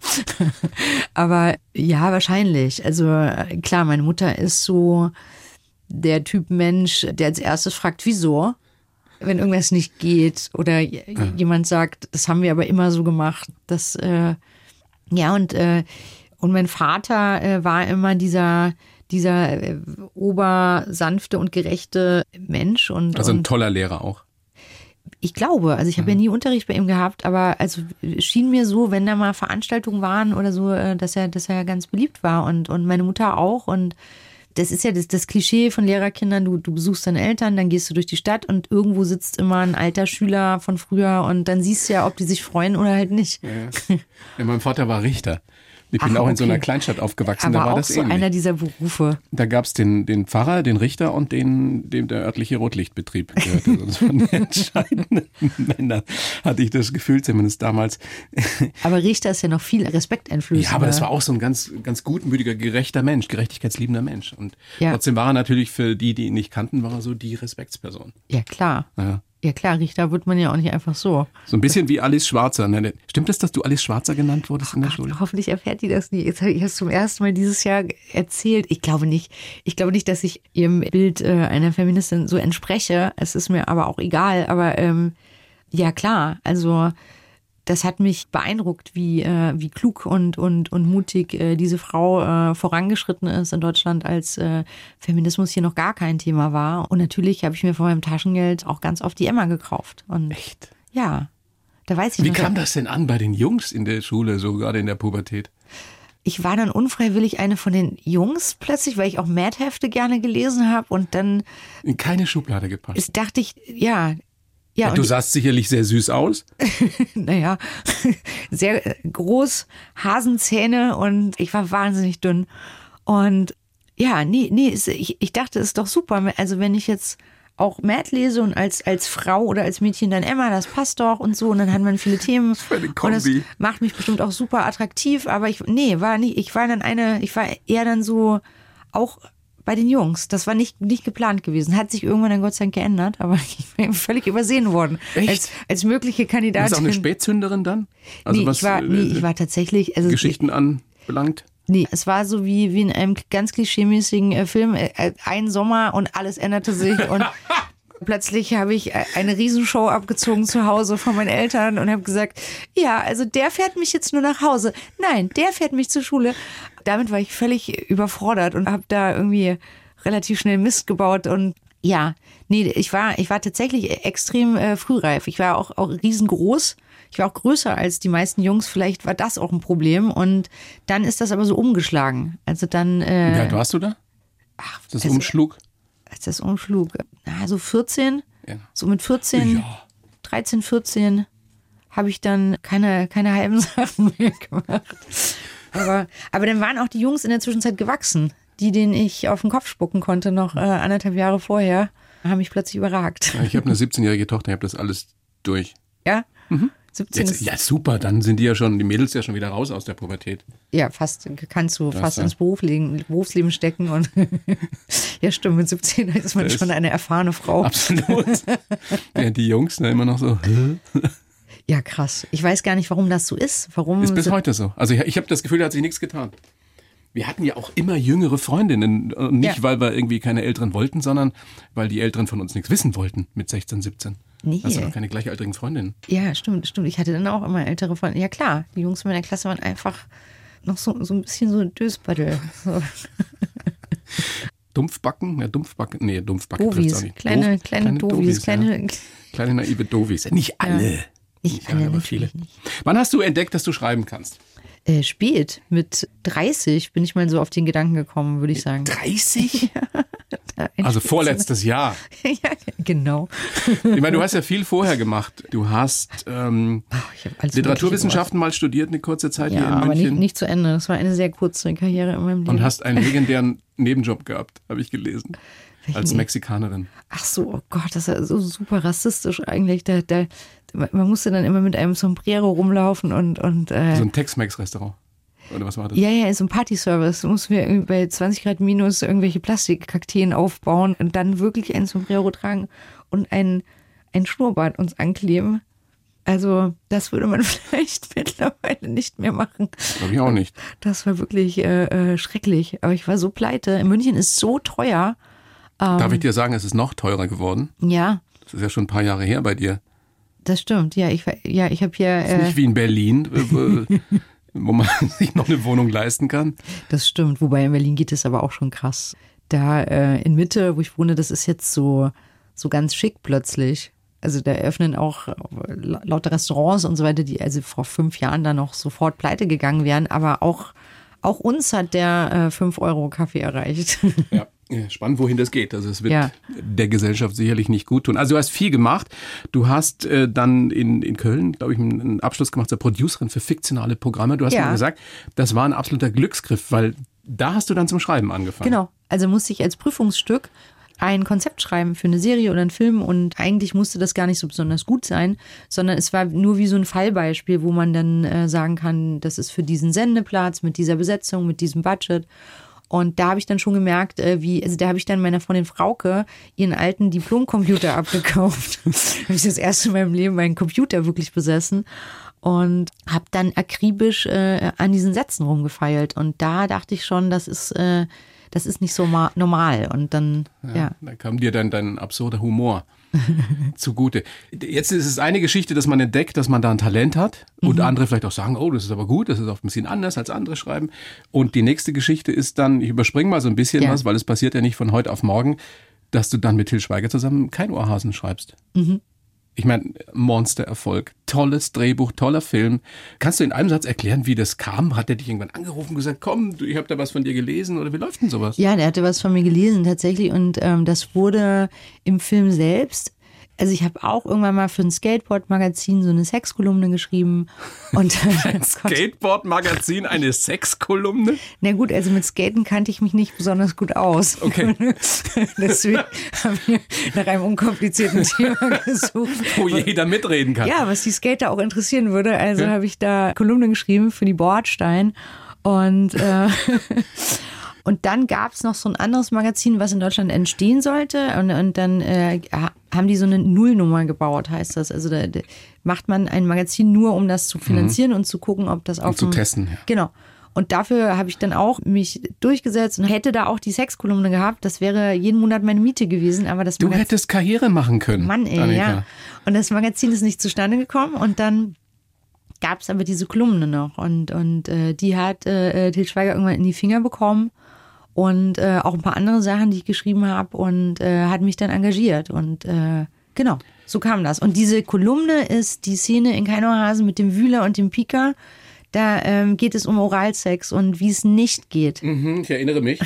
Aber ja, wahrscheinlich. Also äh, klar, meine Mutter ist so der Typ Mensch, der als erstes fragt, wieso? Wenn irgendwas nicht geht oder j- jemand sagt, das haben wir aber immer so gemacht, das äh, ja, und, äh, und mein Vater äh, war immer dieser, dieser äh, obersanfte und gerechte Mensch. Und, Also ein und toller Lehrer auch. ich glaube, also ich habe ja nie Unterricht bei ihm gehabt, aber also es schien mir so, wenn da mal Veranstaltungen waren oder so, äh, dass er, dass er ganz beliebt war und, und meine Mutter auch. Und das ist ja das, das Klischee von Lehrerkindern, du, du besuchst deine Eltern, dann gehst du durch die Stadt und irgendwo sitzt immer ein alter Schüler von früher und dann siehst du ja, ob die sich freuen oder halt nicht. Ja. ja, mein Vater war Richter. Ich bin Ach, auch in so okay. einer Kleinstadt aufgewachsen, Aber da war auch das so ähnlich. einer dieser Berufe. Da gab es den, den Pfarrer, den Richter und den, dem der örtliche Rotlichtbetrieb gehörte. Das waren die entscheidenden Männer, hatte ich das Gefühl, zumindest damals. Aber Richter ist ja noch viel respekteinflößender. Ja, aber das war auch so ein ganz, ganz gutmütiger, gerechter Mensch, gerechtigkeitsliebender Mensch. Und Ja. trotzdem war er natürlich für die, die ihn nicht kannten, war er so die Respektsperson. Ja, klar. Ja. Ja, klar, Richter wird man ja auch nicht einfach so. So ein bisschen wie Alice Schwarzer. Ne? Stimmt es, dass du Alice Schwarzer genannt wurdest in der Schule? Hoffentlich erfährt die das nie. Jetzt habe ich es zum ersten Mal dieses Jahr erzählt. Ich glaube nicht. Ich glaube nicht, dass ich ihrem Bild äh, einer Feministin so entspreche. Es ist mir aber auch egal. Aber ähm, ja, klar. Also das hat mich beeindruckt, wie, äh, wie klug und, und, und mutig äh, diese Frau äh, vorangeschritten ist in Deutschland, als äh, Feminismus hier noch gar kein Thema war. Und natürlich habe ich mir von meinem Taschengeld auch ganz oft die Emma gekauft. Und Echt? ja, da weiß ich Wie noch- kam das denn an bei den Jungs in der Schule, so gerade in der Pubertät? ich war dann unfreiwillig eine von den Jungs plötzlich, weil ich auch Mad-Hefte gerne gelesen habe und dann In keine Schublade gepasst. ist, dachte ich, ja, ja, du sahst sicherlich sehr süß aus. naja, sehr äh, groß, Hasenzähne und ich war wahnsinnig dünn. Und ja, nee, nee, ich, ich dachte, es ist doch super. Also wenn ich jetzt auch Mad lese und als, als Frau oder als Mädchen dann Emma, das passt doch und so und dann hat man viele Themen. eine und das Kombi. macht mich bestimmt auch super attraktiv, aber ich, nee, war nicht, ich war dann eine, ich war eher dann so auch bei den Jungs. Das war nicht, nicht geplant gewesen. Hat sich irgendwann dann Gott sei Dank geändert, aber ich bin völlig übersehen worden. Echt? Als, als mögliche Kandidatin. bist auch eine Spätzünderin dann? Also nee, was ich war, äh, nee, ich war tatsächlich, also Geschichten anbelangt? Nee, es war so wie, wie in einem ganz klischeemäßigen äh, Film. Äh, ein Sommer und alles änderte sich und plötzlich habe ich äh, eine Riesenshow abgezogen zu Hause von meinen Eltern und habe gesagt, ja, also der fährt mich jetzt nur nach Hause. Nein, der fährt mich zur Schule. Damit war ich völlig überfordert und habe da irgendwie relativ schnell Mist gebaut und ja, nee, ich war, ich war tatsächlich extrem äh, frühreif. Ich war auch, auch riesengroß. Ich war auch größer als die meisten Jungs. Vielleicht war das auch ein Problem. Und dann ist das aber so umgeschlagen. Also dann, Wie äh, alt warst du da? Ach, das also- umschlug? Das umschlug, na, so 14, Ja. so mit 14, Ja. 13, 14 habe ich dann keine, keine halben Sachen mehr gemacht. Aber, aber dann waren auch die Jungs in der Zwischenzeit gewachsen. Die, denen ich auf den Kopf spucken konnte, noch äh, anderthalb Jahre vorher, haben mich plötzlich überragt. Ja, Ich habe eine 17-jährige Tochter, ich habe das alles durch. Ja? 17 Jetzt, ist ja, super, dann sind die ja schon, die Mädels ja schon wieder raus aus der Pubertät. ja fast, kannst du fast ja. ins Berufsleben, Berufsleben stecken. Und ja, stimmt, mit 17 ist man Das schon eine erfahrene Frau. Absolut. Während die Jungs ne, immer noch so? Ja, krass. Ich weiß gar nicht, warum das so ist. Warum ist bis so- heute so. Also ich, ich habe das Gefühl, da hat sich nichts getan. Wir hatten ja auch immer jüngere Freundinnen. Und nicht, Ja. weil wir irgendwie keine Älteren wollten, sondern weil die Älteren von uns nichts wissen wollten mit 16, 17. Nee. Hast du noch keine gleichaltrigen Freundinnen? Ja, stimmt, stimmt. Ich hatte dann auch immer ältere Freunde. Ja, klar, die Jungs in meiner Klasse waren einfach noch so, so ein bisschen so Dösbattel. So Dumpfbacken? Ja, Dumpfbacken. Nee, Dumpfbacken trifft's auch Dovis. nicht. Kleine, Doof- kleine Dovis. Kleine, Ja. Kleine naive Dovis. Nicht alle. Nicht alle, aber viele. nicht. Wann hast du entdeckt, dass du schreiben kannst? Äh, spät, mit 30 bin ich mal so auf den Gedanken gekommen, würde ich sagen. 30? Da Also vorletztes Jahr. ja, genau. Ich meine, du hast ja viel vorher gemacht. Du hast ähm, Literaturwissenschaften mal studiert eine kurze Zeit Mögliche hier in. Ja, aber München. nicht, nicht zu Ende. Das war eine sehr kurze Karriere in meinem Leben. und hast einen legendären Nebenjob gehabt, habe ich gelesen. Als? Mexikanerin. Ach so, oh Gott, das ist ja so super rassistisch eigentlich. Da, da, man musste dann immer mit einem Sombrero rumlaufen und, und äh, So ein Tex-Mex-Restaurant. Oder was war das? Ja, ja, so ein Partyservice. Da mussten wir irgendwie bei 20 Grad minus irgendwelche Plastikkakteen aufbauen und dann wirklich ein Sombrero tragen und ein, ein Schnurrbart uns ankleben. Also, das würde man vielleicht mittlerweile nicht mehr machen. Glaube ich auch nicht. Das war wirklich äh, äh, schrecklich. Aber ich war so pleite. In München ist so teuer. Ähm. Darf ich dir sagen, es ist noch teurer geworden? Ja, Das ist ja schon ein paar Jahre her bei dir. das stimmt. Ja, ich, ja, ich habe hier. Ist Äh, nicht wie in Berlin, äh, wo, man sich noch eine Wohnung leisten kann. Das stimmt, wobei in Berlin geht es aber auch schon krass. Da äh, in Mitte, wo ich wohne, das ist jetzt so, so ganz schick plötzlich. Also da eröffnen auch äh, la- lauter Restaurants und so weiter, die also vor fünf Jahren da noch sofort pleite gegangen wären. Aber auch, auch uns hat der äh, 5-Euro-Kaffee erreicht. Ja. Spannend, wohin das geht. Also es wird Ja. der Gesellschaft sicherlich nicht gut tun. Also du hast viel gemacht. Du hast äh, dann in, in Köln, glaube ich, einen einen Abschluss gemacht zur Producerin für fiktionale Programme. Du hast Ja. mir gesagt, das war ein absoluter Glücksgriff, weil da hast du dann zum Schreiben angefangen. Genau. Also musste ich als Prüfungsstück ein Konzept schreiben für eine Serie oder einen Film und eigentlich musste das gar nicht so besonders gut sein, sondern es war nur wie so ein Fallbeispiel, wo man dann äh, sagen kann, das ist für diesen Sendeplatz mit dieser Besetzung, mit diesem Budget. Und da habe ich dann schon gemerkt, äh, wie, also da habe ich dann meiner Freundin Frauke ihren alten Diplomcomputer abgekauft. habe ich das erste in meinem Leben meinen Computer wirklich besessen und habe dann akribisch äh, an diesen Sätzen rumgefeilt. Und da dachte ich schon, das ist, äh, das ist nicht so ma- normal. Und dann, ja. Da kam dir dann dein absurder Humor zugute. Jetzt ist es eine Geschichte, dass man entdeckt, dass man da ein Talent hat und Mhm. andere vielleicht auch sagen, oh, das ist aber gut, das ist auch ein bisschen anders als andere schreiben. Und die nächste Geschichte ist dann, ich überspringe mal so ein bisschen Ja. was, weil es passiert ja nicht von heute auf morgen, dass du dann mit Til Schweiger zusammen kein Ohrhasen schreibst. Ich meine, Monstererfolg, tolles Drehbuch, toller Film. Kannst du in einem Satz erklären, wie das kam? Hat er dich irgendwann angerufen und gesagt, komm, ich habe da was von dir gelesen oder wie läuft denn sowas? Ja, der hatte was von mir gelesen tatsächlich und ähm, das wurde im Film selbst also ich habe auch irgendwann mal für ein Skateboard-Magazin so eine Sexkolumne geschrieben. Und ein Skateboard-Magazin, eine Sexkolumne? Na gut, also mit Skaten kannte ich mich nicht besonders gut aus. Okay. Deswegen habe ich nach einem unkomplizierten Thema gesucht. Wo jeder mitreden kann. Ja, was die Skater auch interessieren würde. Also ja. habe ich da Kolumne geschrieben für die Bordstein. Und äh, Und dann gab es noch so ein anderes Magazin, was in Deutschland entstehen sollte. Und, und dann äh, haben die so eine Nullnummer gebaut, heißt das. Also da, da macht man ein Magazin nur, um das zu finanzieren mhm. und zu gucken, ob das auch. Um zu testen, ja. Genau. Und dafür habe ich dann auch mich durchgesetzt und hätte da auch die Sexkolumne gehabt. Das wäre jeden Monat meine Miete gewesen. Aber das du Magazin, hättest Karriere machen können. Mann, ey, Annika. ja. Und das Magazin ist nicht zustande gekommen. Und dann gab es aber diese Kolumne noch. Und, und äh, die hat äh, Til Schweiger irgendwann in die Finger bekommen und äh, auch ein paar andere Sachen, die ich geschrieben habe und äh, hat mich dann engagiert und äh, genau, so kam das. Und diese Kolumne ist die Szene in Keinohasen mit dem Wühler und dem Pika. Da ähm, geht es um Oralsex und wie es nicht geht. Mhm, ich erinnere mich.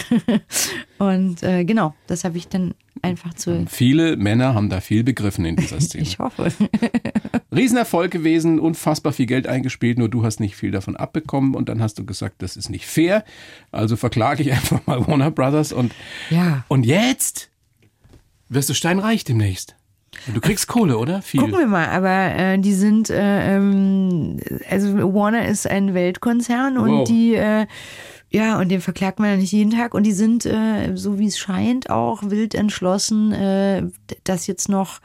und äh, genau, das habe ich dann einfach zu. Viele Männer haben da viel begriffen in dieser Szene. ich hoffe. Riesenerfolg gewesen, unfassbar viel Geld eingespielt, nur du hast nicht viel davon abbekommen und dann hast du gesagt, das ist nicht fair. Also verklage ich einfach mal Warner Brothers und, ja. und jetzt wirst du steinreich demnächst. Du kriegst Kohle, oder? Viel. Gucken wir mal, aber äh, die sind, äh, ähm, also Warner ist ein Weltkonzern und wow. die, äh, ja, und den verklagt man ja nicht jeden Tag und die sind, äh, so wie es scheint, auch wild entschlossen, äh, das jetzt noch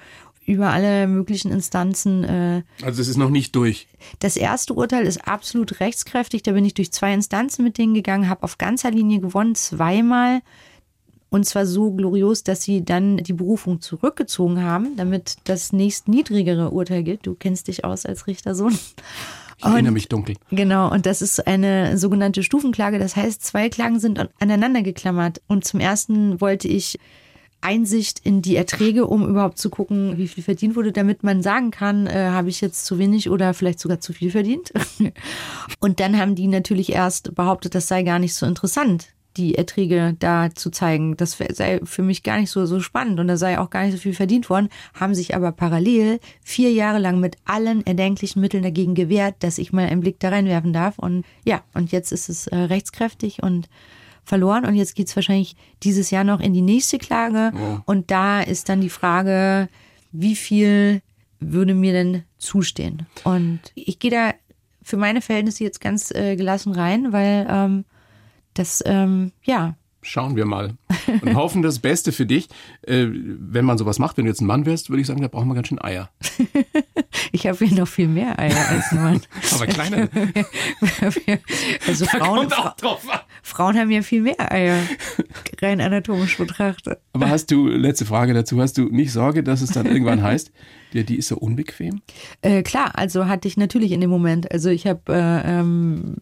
über alle möglichen Instanzen. Äh, also es ist noch nicht durch. Das erste Urteil ist absolut rechtskräftig. Da bin ich durch zwei Instanzen mit denen gegangen, habe auf ganzer Linie gewonnen, zweimal. Und zwar so glorios, dass sie dann die Berufung zurückgezogen haben, damit das nächst niedrigere Urteil gilt. Du kennst dich aus als Richtersohn. Ich erinnere mich dunkel. Genau, und das ist eine sogenannte Stufenklage. Das heißt, zwei Klagen sind aneinander geklammert. Und zum ersten wollte ich Einsicht in die Erträge, um überhaupt zu gucken, wie viel verdient wurde, damit man sagen kann, äh, habe ich jetzt zu wenig oder vielleicht sogar zu viel verdient. und dann haben die natürlich erst behauptet, das sei gar nicht so interessant, die Erträge da zu zeigen. Das sei für mich gar nicht so, so spannend und da sei auch gar nicht so viel verdient worden, haben sich aber parallel vier Jahre lang mit allen erdenklichen Mitteln dagegen gewehrt, dass ich mal einen Blick da reinwerfen darf. Und ja, und jetzt ist es äh, rechtskräftig und verloren und jetzt geht's wahrscheinlich dieses Jahr noch in die nächste Klage. Oh. Und da ist dann die Frage, wie viel würde mir denn zustehen? Und ich gehe da für meine Verhältnisse jetzt ganz äh, gelassen rein, weil ähm, das, ähm, ja. Schauen wir mal und hoffen das Beste für dich. Äh, wenn man sowas macht, wenn du jetzt ein Mann wärst, würde ich sagen, da brauchen wir ganz schön Eier. ich habe hier noch viel mehr Eier als ein Mann. Aber kleiner. also Frauen, Frauen haben ja viel mehr Eier, rein anatomisch betrachtet. Aber hast du, letzte Frage dazu, hast du nicht Sorge, dass es dann irgendwann heißt, ja, die ist so unbequem? Äh, klar, also hatte ich natürlich in dem Moment. Also ich habe, äh, ähm,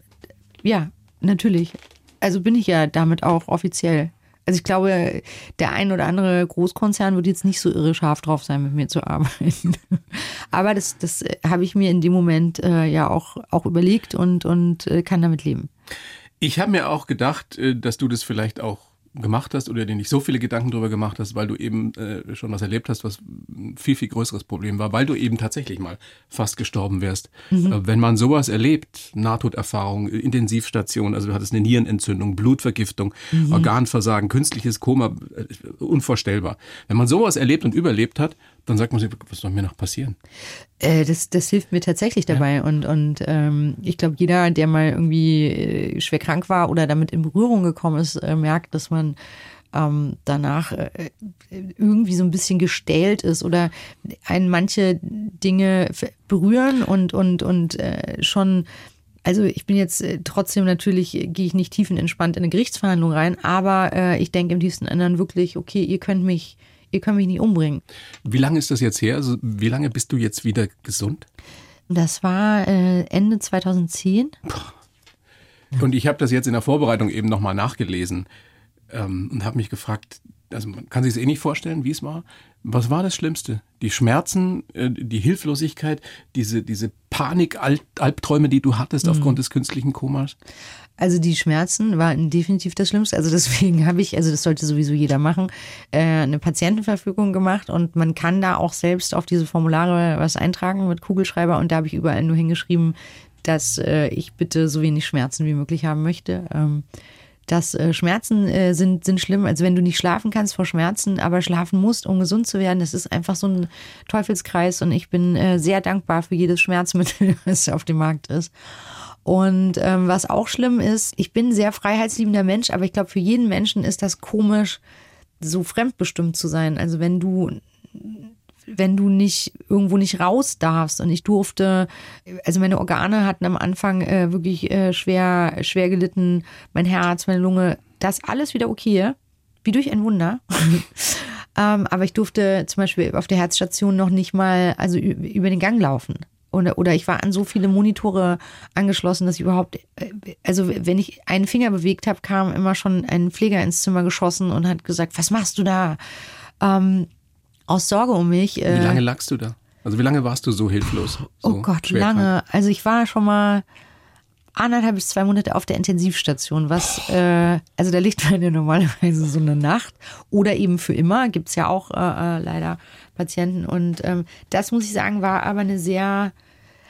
ja, natürlich also bin ich ja damit auch offiziell. Also ich glaube, der ein oder andere Großkonzern wird jetzt nicht so irre scharf drauf sein, mit mir zu arbeiten. Aber das, das habe ich mir in dem Moment äh, ja auch, auch überlegt und, und äh, kann damit leben. Ich habe mir auch gedacht, äh, dass du das vielleicht auch gemacht hast oder dir nicht so viele Gedanken darüber gemacht hast, weil du eben äh, schon was erlebt hast, was ein viel, viel größeres Problem war, weil du eben tatsächlich mal fast gestorben wärst. Mhm. Äh, wenn man sowas erlebt, Nahtoderfahrung, Intensivstation, also du hattest eine Nierenentzündung, Blutvergiftung, mhm. Organversagen, künstliches Koma, äh, unvorstellbar. Wenn man sowas erlebt und überlebt hat, dann sagt man sich, was soll mir noch passieren? Äh, das, das hilft mir tatsächlich dabei. Ja. Und, und ähm, ich glaube, jeder, der mal irgendwie äh, schwer krank war oder damit in Berührung gekommen ist, äh, merkt, dass man ähm, danach äh, irgendwie so ein bisschen gestählt ist oder einen manche Dinge berühren und, und, und äh, schon also ich bin jetzt trotzdem natürlich, gehe ich nicht tiefenentspannt in eine Gerichtsverhandlung rein, aber äh, ich denke im tiefsten anderen wirklich, okay, ihr könnt mich ihr könnt mich nicht umbringen. Wie lange ist das jetzt her? Also wie lange bist du jetzt wieder gesund? Das war äh, Ende 2010. Und ich habe das jetzt in der Vorbereitung eben nochmal nachgelesen ähm, und habe mich gefragt, also man kann sich es eh nicht vorstellen, wie es war. Was war das Schlimmste? Die Schmerzen, äh, die Hilflosigkeit, diese, diese Panik-Albträume, die du hattest aufgrund des künstlichen Komas? Also die Schmerzen waren definitiv das Schlimmste. Also deswegen habe ich, also das sollte sowieso jeder machen, äh, eine Patientenverfügung gemacht und man kann da auch selbst auf diese Formulare was eintragen mit Kugelschreiber und da habe ich überall nur hingeschrieben, dass äh, ich bitte so wenig Schmerzen wie möglich haben möchte. Ähm, dass äh, Schmerzen sind, sind schlimm. Also wenn du nicht schlafen kannst vor Schmerzen, aber schlafen musst, um gesund zu werden, das ist einfach so ein Teufelskreis und ich bin sehr dankbar für jedes Schmerzmittel, das auf dem Markt ist. Und ähm, was auch schlimm ist, ich bin ein sehr freiheitsliebender Mensch, aber ich glaube, für jeden Menschen ist das komisch, so fremdbestimmt zu sein. Also wenn du wenn du nicht irgendwo nicht raus darfst und ich durfte, also meine Organe hatten am Anfang äh, wirklich äh, schwer schwer gelitten, mein Herz, meine Lunge, das alles wieder okay, wie durch ein Wunder. ähm, aber ich durfte zum Beispiel auf der Herzstation noch nicht mal also über den Gang laufen. Oder, oder ich war an so viele Monitore angeschlossen, dass ich überhaupt, äh, also wenn ich einen Finger bewegt habe, kam immer schon ein Pfleger ins Zimmer geschossen und hat gesagt, was machst du da? Ähm, aus Sorge um mich. Wie äh, lange lagst du da? Also wie lange warst du so hilflos? So oh Gott, lange. Also ich war schon mal anderthalb bis zwei Monate auf der Intensivstation, was, äh, also da liegt man ja normalerweise so eine Nacht oder eben für immer, gibt's ja auch äh, äh, leider Patienten. Und ähm, das muss ich sagen, war aber eine sehr,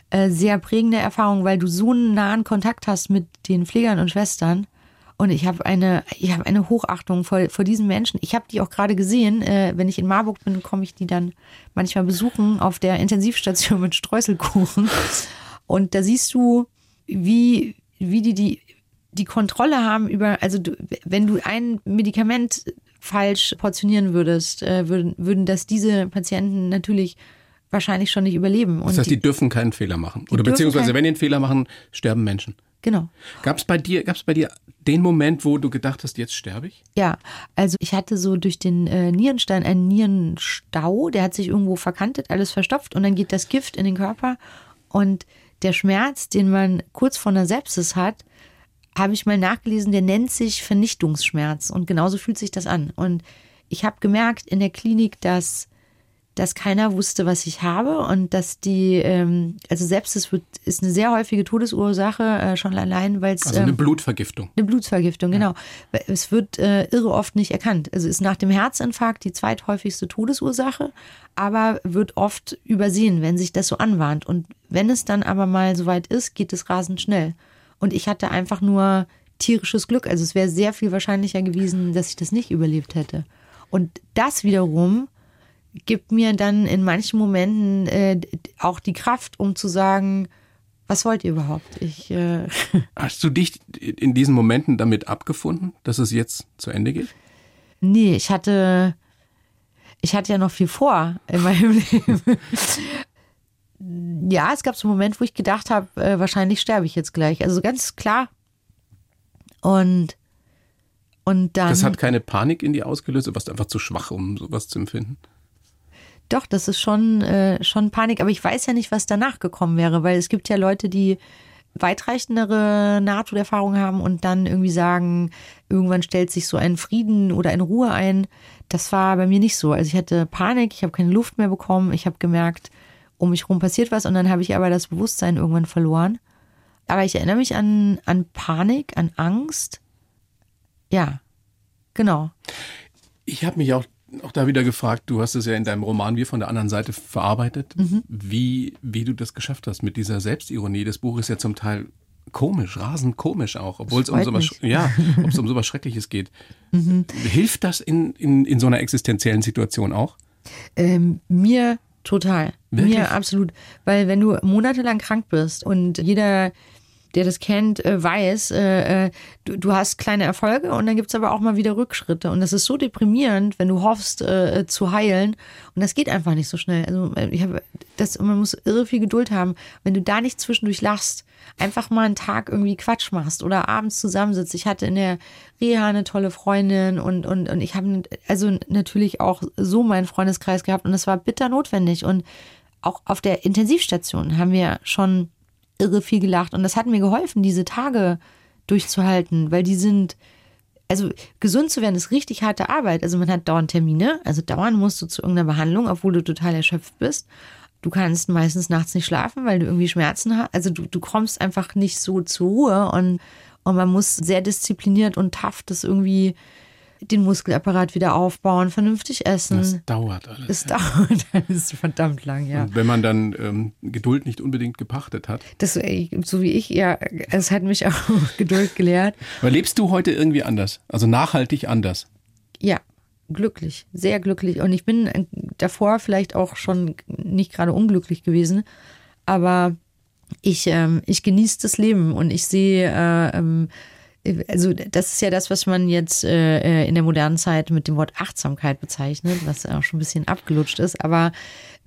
äh, sehr prägende Erfahrung, weil du so einen nahen Kontakt hast mit den Pflegern und Schwestern. Und ich habe eine, ich habe eine Hochachtung vor, vor diesen Menschen. Ich habe die auch gerade gesehen. Äh, wenn ich in Marburg bin, komme ich die dann manchmal besuchen auf der Intensivstation mit Streuselkuchen. Und da siehst du, wie, wie die, die die Kontrolle haben über, also du, wenn du ein Medikament falsch portionieren würdest, äh, würden, würden das diese Patienten natürlich wahrscheinlich schon nicht überleben. Und das heißt, die, die dürfen keinen Fehler machen. Oder beziehungsweise, wenn die einen Fehler machen, sterben Menschen. Genau. Gab es bei dir, gab's bei dir den Moment, wo du gedacht hast, jetzt sterbe ich? Ja, also ich hatte so durch den äh, Nierenstein einen Nierenstau, der hat sich irgendwo verkantet, alles verstopft und dann geht das Gift in den Körper und der Schmerz, den man kurz vor einer Sepsis hat, habe ich mal nachgelesen, der nennt sich Vernichtungsschmerz und genauso fühlt sich das an. Und ich habe gemerkt in der Klinik, dass dass keiner wusste, was ich habe und dass die, ähm, also selbst es wird, ist eine sehr häufige Todesursache, äh, schon allein, weil es. Also eine ähm, Blutvergiftung. Eine Blutvergiftung, ja. genau. Es wird äh, irre oft nicht erkannt. Also ist nach dem Herzinfarkt die zweithäufigste Todesursache, aber wird oft übersehen, wenn sich das so anwahnt. Und wenn es dann aber mal soweit ist, geht es rasend schnell. Und ich hatte einfach nur tierisches Glück. Also es wäre sehr viel wahrscheinlicher gewesen, dass ich das nicht überlebt hätte. Und das wiederum gibt mir dann in manchen Momenten äh, auch die Kraft, um zu sagen, was wollt ihr überhaupt? Ich, äh Hast du dich in diesen Momenten damit abgefunden, dass es jetzt zu Ende geht? Nee, ich hatte, ich hatte ja noch viel vor in meinem Leben. ja, es gab so einen Moment, wo ich gedacht habe, äh, wahrscheinlich sterbe ich jetzt gleich. Also ganz klar. Und, und dann. Das hat keine Panik in dir ausgelöst, du warst einfach zu schwach, um sowas zu empfinden? Doch, das ist schon, äh, schon Panik. Aber ich weiß ja nicht, was danach gekommen wäre, weil es gibt ja Leute, die weitreichendere Nahtoderfahrungen haben und dann irgendwie sagen, irgendwann stellt sich so ein Frieden oder eine Ruhe ein. Das war bei mir nicht so. Also ich hatte Panik, ich habe keine Luft mehr bekommen, ich habe gemerkt, um mich herum passiert was und dann habe ich aber das Bewusstsein irgendwann verloren. Aber ich erinnere mich an, an Panik, an Angst. Ja, genau. Ich habe mich auch auch da wieder gefragt, du hast es ja in deinem Roman wie von der anderen Seite verarbeitet, mhm. wie, wie du das geschafft hast mit dieser Selbstironie. Das Buch ist ja zum Teil komisch, rasend komisch auch, obwohl es um sowas, ja, um sowas Schreckliches geht. Mhm. Hilft das in, in, in so einer existenziellen Situation auch? Ähm, mir total. Wirklich? Mir absolut. Weil wenn du monatelang krank bist und jeder der das kennt, äh, weiß, äh, äh, du, du hast kleine Erfolge und dann gibt's aber auch mal wieder Rückschritte. Und das ist so deprimierend, wenn du hoffst äh, zu heilen. Und das geht einfach nicht so schnell. Also ich habe das, man muss irre viel Geduld haben. Wenn du da nicht zwischendurch lachst, einfach mal einen Tag irgendwie Quatsch machst oder abends zusammensitzt. Ich hatte in der Reha eine tolle Freundin und, und, und ich habe also natürlich auch so meinen Freundeskreis gehabt und das war bitter notwendig. Und auch auf der Intensivstation haben wir schon irre viel gelacht. Und das hat mir geholfen, diese Tage durchzuhalten, weil die sind, also gesund zu werden ist richtig harte Arbeit. Also man hat dauernd Termine, also dauernd musst du zu irgendeiner Behandlung, obwohl du total erschöpft bist. Du kannst meistens nachts nicht schlafen, weil du irgendwie Schmerzen hast. Also du, du kommst einfach nicht so zur Ruhe und, und man muss sehr diszipliniert und tough das irgendwie den Muskelapparat wieder aufbauen, vernünftig essen. Das dauert alles. Es ja. dauert alles verdammt lang, ja. Und wenn man dann ähm, Geduld nicht unbedingt gepachtet hat. Das, so wie ich, ja, es hat mich auch Geduld gelehrt. Aber lebst du heute irgendwie anders? Also nachhaltig anders? Ja, glücklich, sehr glücklich. Und ich bin äh, davor vielleicht auch schon nicht gerade unglücklich gewesen, aber ich, ähm, ich genieße das Leben und ich sehe, äh, ähm, also das ist ja das, was man jetzt äh, in der modernen Zeit mit dem Wort Achtsamkeit bezeichnet, was auch schon ein bisschen abgelutscht ist, aber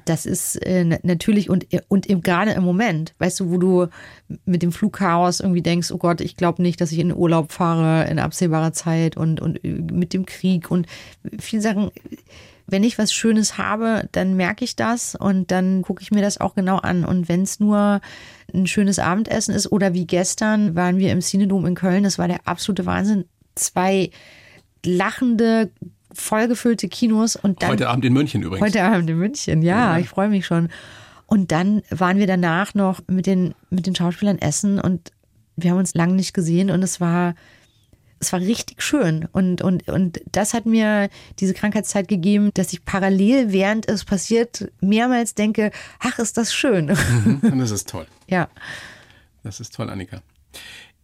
das ist äh, natürlich und, und im, gerade im Moment, weißt du, wo du mit dem Flugchaos irgendwie denkst, oh Gott, ich glaube nicht, dass ich in Urlaub fahre in absehbarer Zeit und, und mit dem Krieg und viele Sachen, wenn ich was Schönes habe, dann merke ich das und dann gucke ich mir das auch genau an. Und wenn es nur ein schönes Abendessen ist oder wie gestern waren wir im Cinedom in Köln, das war der absolute Wahnsinn. Zwei lachende, vollgefüllte Kinos und dann. Heute Abend in München übrigens. Heute Abend in München, ja, ja. ich freue mich schon. Und dann waren wir danach noch mit den, mit den Schauspielern essen und wir haben uns lange nicht gesehen und es war es war richtig schön. Und, und, und das hat mir diese Krankheitszeit gegeben, dass ich parallel, während es passiert, mehrmals denke, ach, ist das schön. Mhm, das ist toll. ja. Das ist toll, Annika.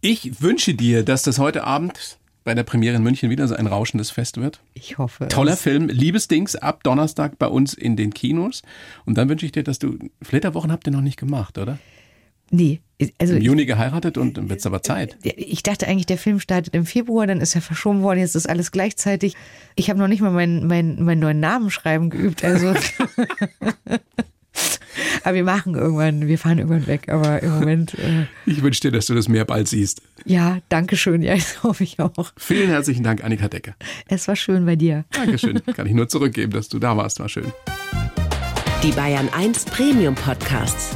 Ich wünsche dir, dass das heute Abend bei der Premiere in München wieder so ein rauschendes Fest wird. Ich hoffe. Toller Film, Liebesdings, ab Donnerstag bei uns in den Kinos. Und dann wünsche ich dir, dass du, Flitterwochen habt ihr noch nicht gemacht, oder? Nee. Also Im Juni geheiratet und dann wird es aber Zeit. Ich dachte eigentlich, der Film startet im Februar, dann ist er verschoben worden, jetzt ist alles gleichzeitig. Ich habe noch nicht mal meinen, meinen, meinen neuen Namen schreiben geübt. Also. aber wir machen irgendwann, wir fahren irgendwann weg, aber im Moment. Äh, ich wünsche dir, dass du das mehr bald siehst. Ja, danke schön. Ja, das hoffe ich auch. Vielen herzlichen Dank, Annika Decker. Es war schön bei dir. Dankeschön. Kann ich nur zurückgeben, dass du da warst. War schön. Die Bayern 1 Premium Podcasts.